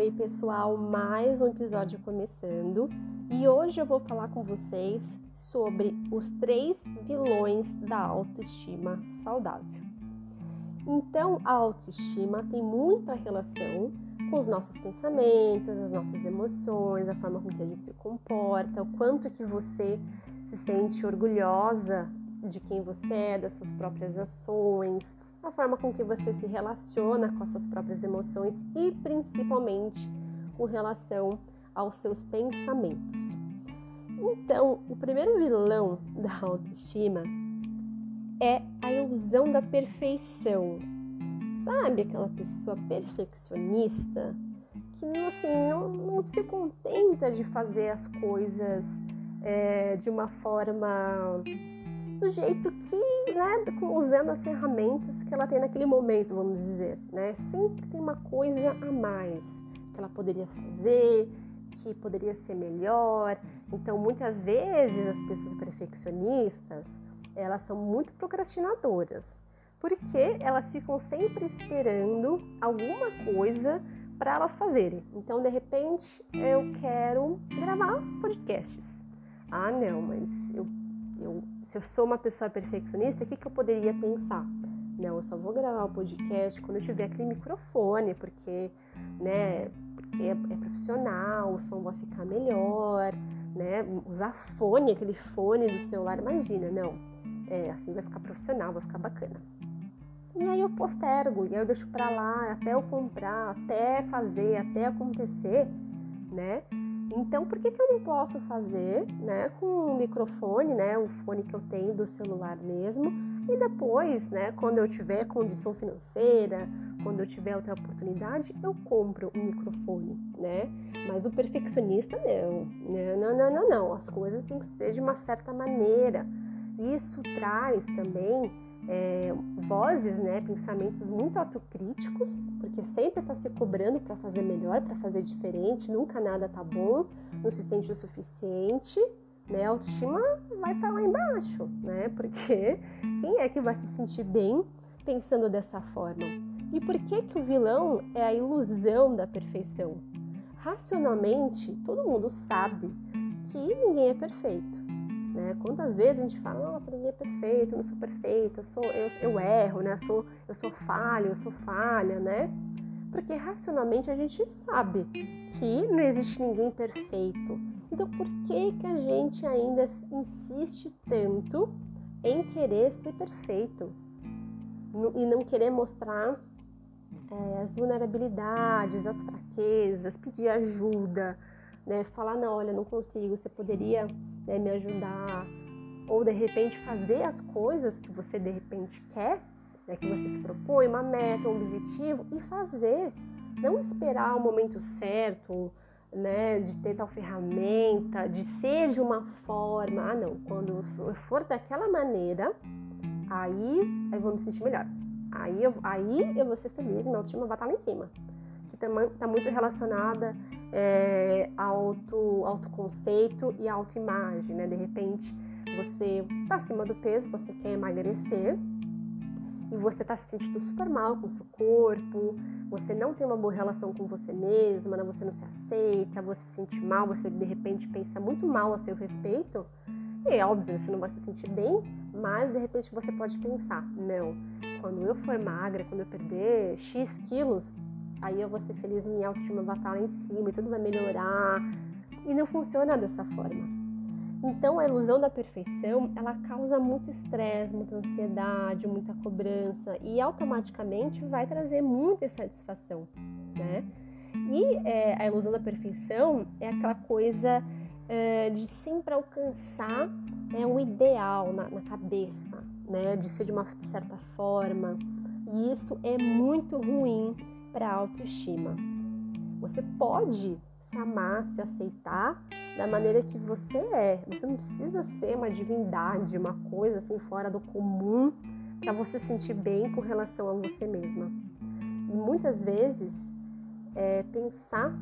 Oi, pessoal, mais um episódio começando e hoje eu vou falar com vocês sobre os três vilões da autoestima saudável. Então, a autoestima tem muita relação com os nossos pensamentos, as nossas emoções, a forma com que a gente se comporta, o quanto que você se sente orgulhosa de quem você é, das suas próprias ações a forma com que você se relaciona com as suas próprias emoções e principalmente com relação aos seus pensamentos. Então, o primeiro vilão da autoestima é a ilusão da perfeição. Sabe aquela pessoa perfeccionista que assim, não, não se contenta de fazer as coisas é, de uma forma do jeito que, né, usando as ferramentas que ela tem naquele momento, vamos dizer, né? Sempre tem uma coisa a mais que ela poderia fazer, que poderia ser melhor. Então, muitas vezes as pessoas perfeccionistas, elas são muito procrastinadoras, porque elas ficam sempre esperando alguma coisa para elas fazerem. Então, de repente, eu quero gravar podcasts. Ah, não, mas eu, se eu sou uma pessoa perfeccionista, o que, que eu poderia pensar? Não, eu só vou gravar o podcast quando eu tiver aquele microfone, porque, né, porque é, é profissional, o som vai ficar melhor, né? Usar fone, aquele fone do celular, imagina, não. É, assim vai ficar profissional, vai ficar bacana. E aí eu postergo, e aí eu deixo pra lá até eu comprar, até fazer, até acontecer, né? Então, por que, que eu não posso fazer, né, com o microfone, né, o fone que eu tenho do celular mesmo, e depois, né, quando eu tiver condição financeira, quando eu tiver outra oportunidade, eu compro um microfone, né? Mas o perfeccionista não, né? não, não, não, não. As coisas têm que ser de uma certa maneira. Isso traz também é, vozes, né, pensamentos muito autocríticos, porque sempre está se cobrando para fazer melhor, para fazer diferente, nunca nada tá bom, não se sente o suficiente, né? A autoestima vai estar tá lá embaixo, né? Porque quem é que vai se sentir bem pensando dessa forma? E por que que o vilão é a ilusão da perfeição? Racionalmente, todo mundo sabe que ninguém é perfeito. Né? Quantas vezes a gente fala, nossa, ninguém é perfeito, eu não sou perfeita, eu, sou, eu, eu erro, né? eu, sou, eu sou falha, eu sou falha, né? Porque racionalmente a gente sabe que não existe ninguém perfeito. Então por que, que a gente ainda insiste tanto em querer ser perfeito e não querer mostrar é, as vulnerabilidades, as fraquezas, pedir ajuda, né? Falar, não, olha, não consigo, você poderia né, me ajudar, ou de repente fazer as coisas que você de repente quer, né, que você se propõe, uma meta, um objetivo, e fazer. Não esperar o momento certo, né, de ter tal ferramenta, de ser de uma forma. Ah, não, quando eu for daquela maneira, aí eu vou me sentir melhor. Aí eu, aí eu vou ser feliz, minha autoestima vai estar lá em cima. Que também está muito relacionada é, auto, autoconceito e autoimagem, né? De repente você tá acima do peso, você quer emagrecer e você tá se sentindo super mal com o seu corpo, você não tem uma boa relação com você mesma, né? você não se aceita, você se sente mal, você de repente pensa muito mal a seu respeito. E é óbvio, você não vai se sentir bem, mas de repente você pode pensar, não, quando eu for magra, quando eu perder X quilos, aí eu vou ser feliz, minha autoestima vai estar lá em cima e tudo vai melhorar. E não funciona dessa forma. Então a ilusão da perfeição, ela causa muito estresse, muita ansiedade, muita cobrança e automaticamente vai trazer muita insatisfação, né? E é, a ilusão da perfeição é aquela coisa é, de sempre alcançar é, um ideal na, na cabeça, né? De ser de uma certa forma. E isso é muito ruim para a autoestima. Você pode se amar, se aceitar da maneira que você é. Você não precisa ser uma divindade, uma coisa assim fora do comum para você se sentir bem com relação a você mesma. E muitas vezes é, pensar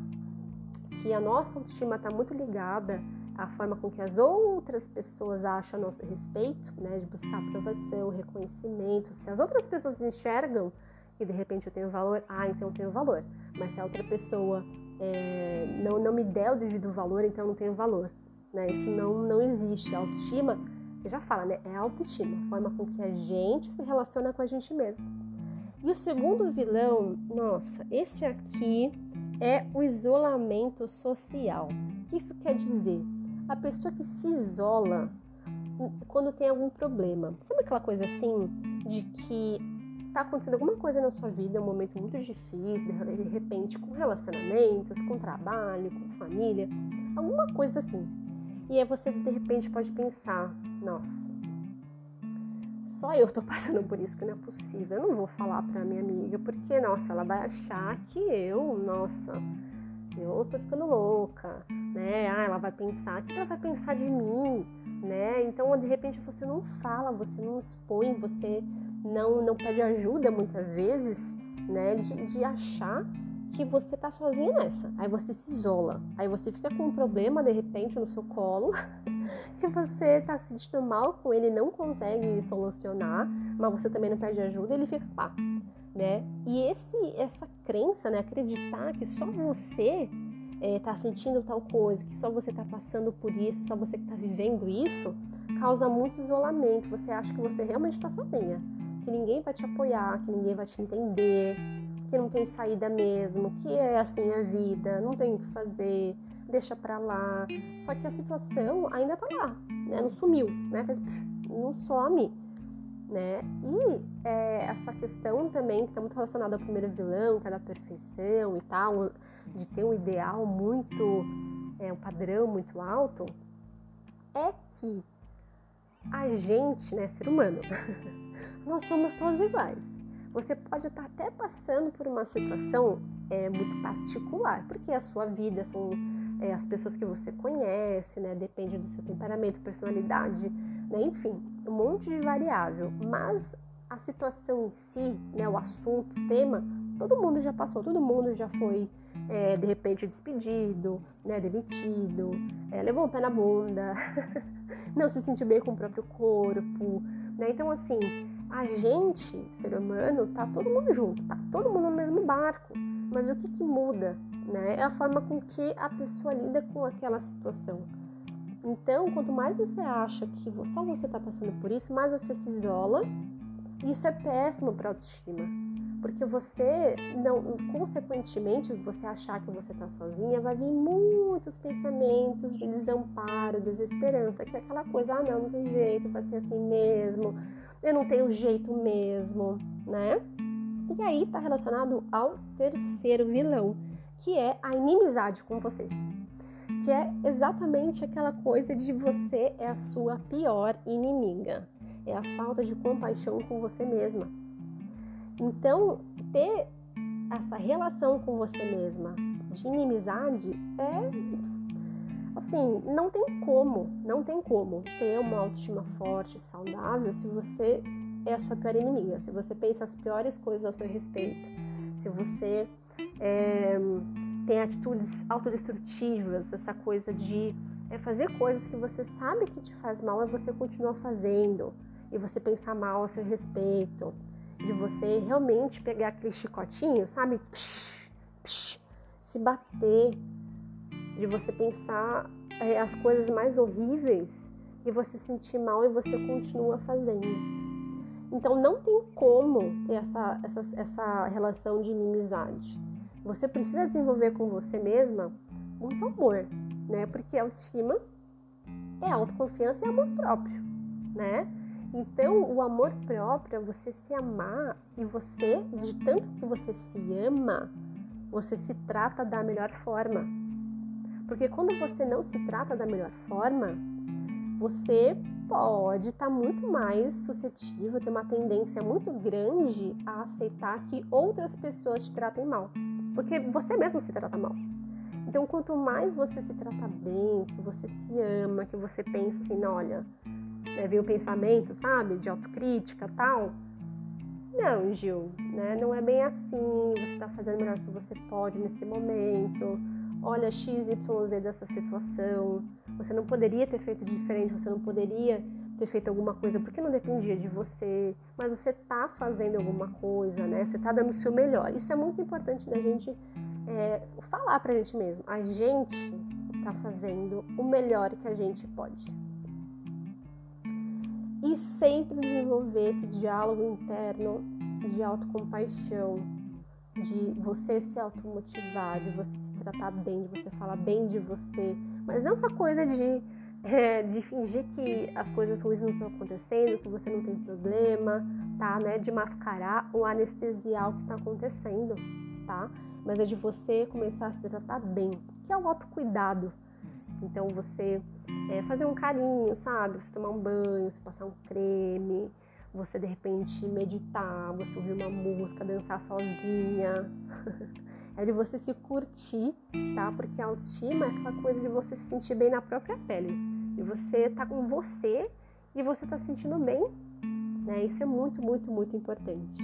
que a nossa autoestima está muito ligada à forma com que as outras pessoas acham a nosso respeito, né, de buscar aprovação, reconhecimento, se as outras pessoas enxergam e de repente eu tenho valor, ah, então eu tenho valor. Mas se a outra pessoa é, não, não me der o devido valor, então eu não tenho valor. Né? Isso não, não existe. A autoestima, você já fala, né? É autoestima, a forma com que a gente se relaciona com a gente mesmo. E o segundo vilão, nossa, esse aqui é o isolamento social. O que isso quer dizer? A pessoa que se isola quando tem algum problema. Sabe aquela coisa assim de que tá acontecendo alguma coisa na sua vida, um momento muito difícil, de repente com relacionamentos, com trabalho, com família, alguma coisa assim. E aí você de repente pode pensar, nossa, só eu tô passando por isso, que não é possível. Eu não vou falar pra minha amiga, porque, nossa, ela vai achar que eu, nossa, eu tô ficando louca, né? Ah, ela vai pensar, o que ela vai pensar de mim, né? Então, de repente, você não fala, você não expõe, você não, não pede ajuda muitas vezes, né? De, de achar que você tá sozinha nessa. Aí você se isola. Aí você fica com um problema de repente no seu colo, que você tá se sentindo mal com ele, não consegue solucionar, mas você também não pede ajuda, ele fica lá, né? E esse essa crença, né, acreditar que só você é, tá sentindo tal coisa, que só você tá passando por isso, só você que tá vivendo isso, causa muito isolamento. Você acha que você realmente tá sozinha, que ninguém vai te apoiar, que ninguém vai te entender, que não tem saída mesmo, que é assim a vida, não tem o que fazer, deixa pra lá. Só que a situação ainda tá lá, né? Não sumiu, né? Não some, né? E é, essa questão também que tá muito relacionada ao primeiro vilão, que é da perfeição e tal, de ter um ideal muito, é, um padrão muito alto, é que a gente, né, ser humano, nós somos todos iguais você pode estar até passando por uma situação é, muito particular, porque a sua vida são é, as pessoas que você conhece, né? Depende do seu temperamento, personalidade, né? Enfim, um monte de variável. Mas a situação em si, né? O assunto, o tema, todo mundo já passou, todo mundo já foi é, de repente despedido, né? Demitido, é, levou um pé na bunda, não se sentiu bem com o próprio corpo, né? Então assim a gente, ser humano, tá todo mundo junto, tá todo mundo no mesmo barco. Mas o que, que muda, né? É a forma com que a pessoa lida com aquela situação. Então, quanto mais você acha que só você está passando por isso, mais você se isola. Isso é péssimo para autoestima, porque você não, consequentemente, você achar que você está sozinha, vai vir muitos pensamentos de desamparo, desesperança, que é aquela coisa, ah, não, não tem jeito, vai ser assim mesmo eu não tenho jeito mesmo, né? E aí tá relacionado ao terceiro vilão, que é a inimizade com você. Que é exatamente aquela coisa de você é a sua pior inimiga. É a falta de compaixão com você mesma. Então, ter essa relação com você mesma de inimizade é assim, não tem como, não tem como ter uma autoestima forte, saudável, se você é a sua pior inimiga, se você pensa as piores coisas ao seu respeito, se você é, tem atitudes autodestrutivas, essa coisa de é, fazer coisas que você sabe que te faz mal, e você continua fazendo, e você pensar mal a seu respeito, de você realmente pegar aquele chicotinho, sabe? Psh, psh, se bater de você pensar é, as coisas mais horríveis e você sentir mal e você continua fazendo. Então não tem como ter essa, essa, essa relação de inimizade. Você precisa desenvolver com você mesma muito amor, né? Porque autoestima é autoconfiança e amor próprio, né? Então, o amor próprio é você se amar e você, de tanto que você se ama, você se trata da melhor forma. Porque quando você não se trata da melhor forma, você pode estar tá muito mais suscetível, ter uma tendência muito grande a aceitar que outras pessoas te tratem mal. Porque você mesmo se trata mal. Então, quanto mais você se trata bem, que você se ama, que você pensa assim, olha, né, vem o pensamento, sabe, de autocrítica tal. Não, Gil, né? Não é bem assim. Você está fazendo o melhor que você pode nesse momento olha X, Y, Z dessa situação, você não poderia ter feito diferente, você não poderia ter feito alguma coisa porque não dependia de você, mas você tá fazendo alguma coisa, né? Você tá dando o seu melhor. Isso é muito importante da gente é, falar pra gente mesmo, a gente tá fazendo o melhor que a gente pode. E sempre desenvolver esse diálogo interno de autocompaixão, de você se automotivar, de você se tratar bem, de você falar bem de você, mas não essa coisa de, é, de fingir que as coisas ruins não estão acontecendo, que você não tem problema, tá? Né? De mascarar ou anestesiar o que está acontecendo, tá? Mas é de você começar a se tratar bem, que é o autocuidado. Então você é, fazer um carinho, sabe? Você tomar um banho, você passar um creme, você de repente meditar, você ouvir uma música, dançar sozinha. é de você se curtir, tá? Porque a autoestima é aquela coisa de você se sentir bem na própria pele. E você tá com você e você tá se sentindo bem, né? Isso é muito, muito, muito importante.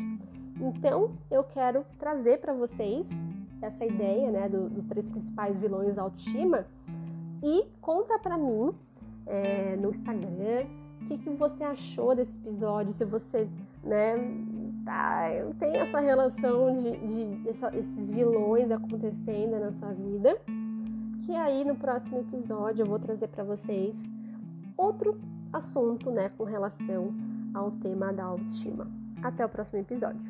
Então, eu quero trazer para vocês essa ideia, né, do, dos três principais vilões da autoestima e conta para mim é, no Instagram o que, que você achou desse episódio, se você, né, tá, tem essa relação de, de essa, esses vilões acontecendo na sua vida, que aí no próximo episódio eu vou trazer para vocês outro assunto, né, com relação ao tema da autoestima. Até o próximo episódio.